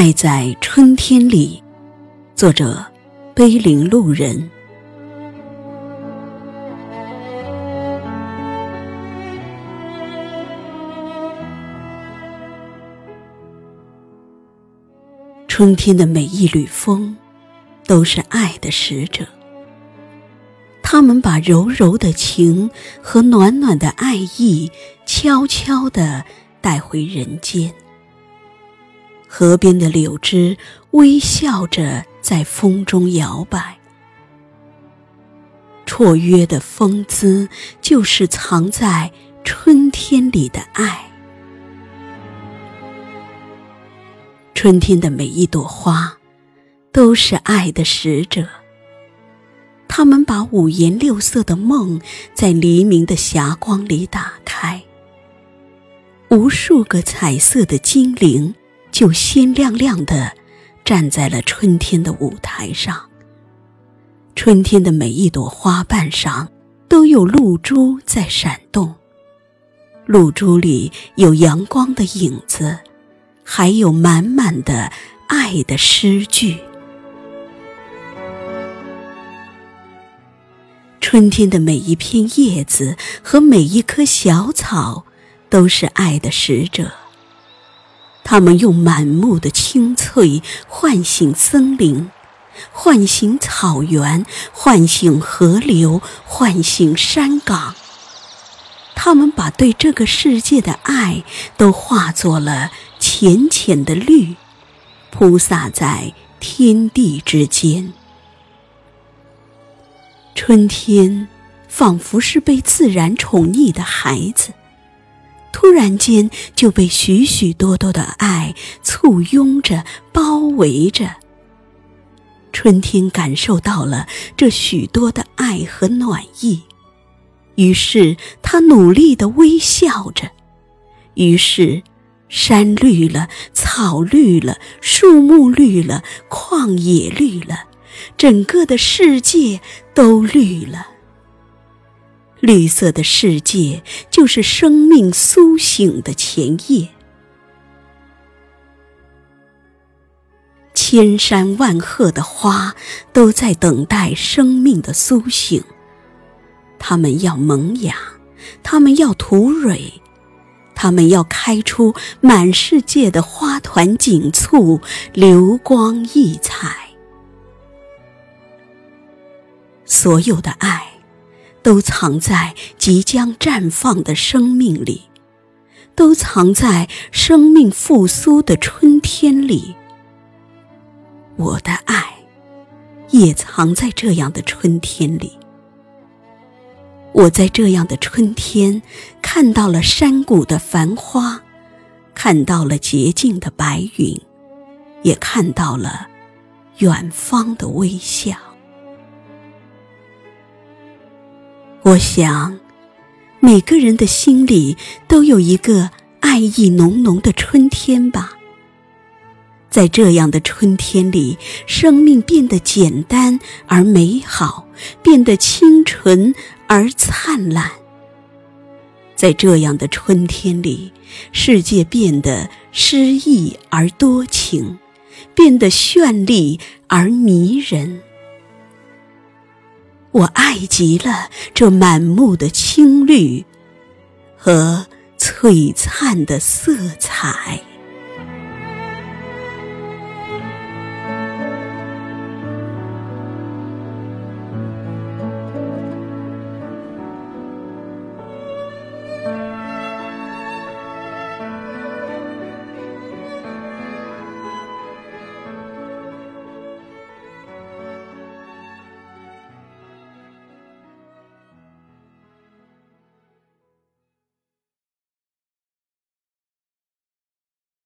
爱在春天里，作者：碑林路人。春天的每一缕风，都是爱的使者。他们把柔柔的情和暖暖的爱意，悄悄地带回人间。河边的柳枝微笑着在风中摇摆，绰约的风姿就是藏在春天里的爱。春天的每一朵花，都是爱的使者。他们把五颜六色的梦，在黎明的霞光里打开，无数个彩色的精灵。就鲜亮亮的站在了春天的舞台上。春天的每一朵花瓣上都有露珠在闪动，露珠里有阳光的影子，还有满满的爱的诗句。春天的每一片叶子和每一棵小草，都是爱的使者。他们用满目的青翠唤醒森林，唤醒草原，唤醒河流，唤醒山岗。他们把对这个世界的爱都化作了浅浅的绿，铺洒在天地之间。春天，仿佛是被自然宠溺的孩子。突然间就被许许多多的爱簇拥着、包围着。春天感受到了这许多的爱和暖意，于是他努力的微笑着。于是，山绿了，草绿了，树木绿了，旷野绿了，整个的世界都绿了。绿色的世界就是生命苏醒的前夜。千山万壑的花都在等待生命的苏醒，它们要萌芽，它们要吐蕊，它们要开出满世界的花团锦簇，流光溢彩。所有的爱。都藏在即将绽放的生命里，都藏在生命复苏的春天里。我的爱，也藏在这样的春天里。我在这样的春天，看到了山谷的繁花，看到了洁净的白云，也看到了远方的微笑。我想，每个人的心里都有一个爱意浓浓的春天吧。在这样的春天里，生命变得简单而美好，变得清纯而灿烂。在这样的春天里，世界变得诗意而多情，变得绚丽而迷人。我爱极了这满目的青绿和璀璨的色彩。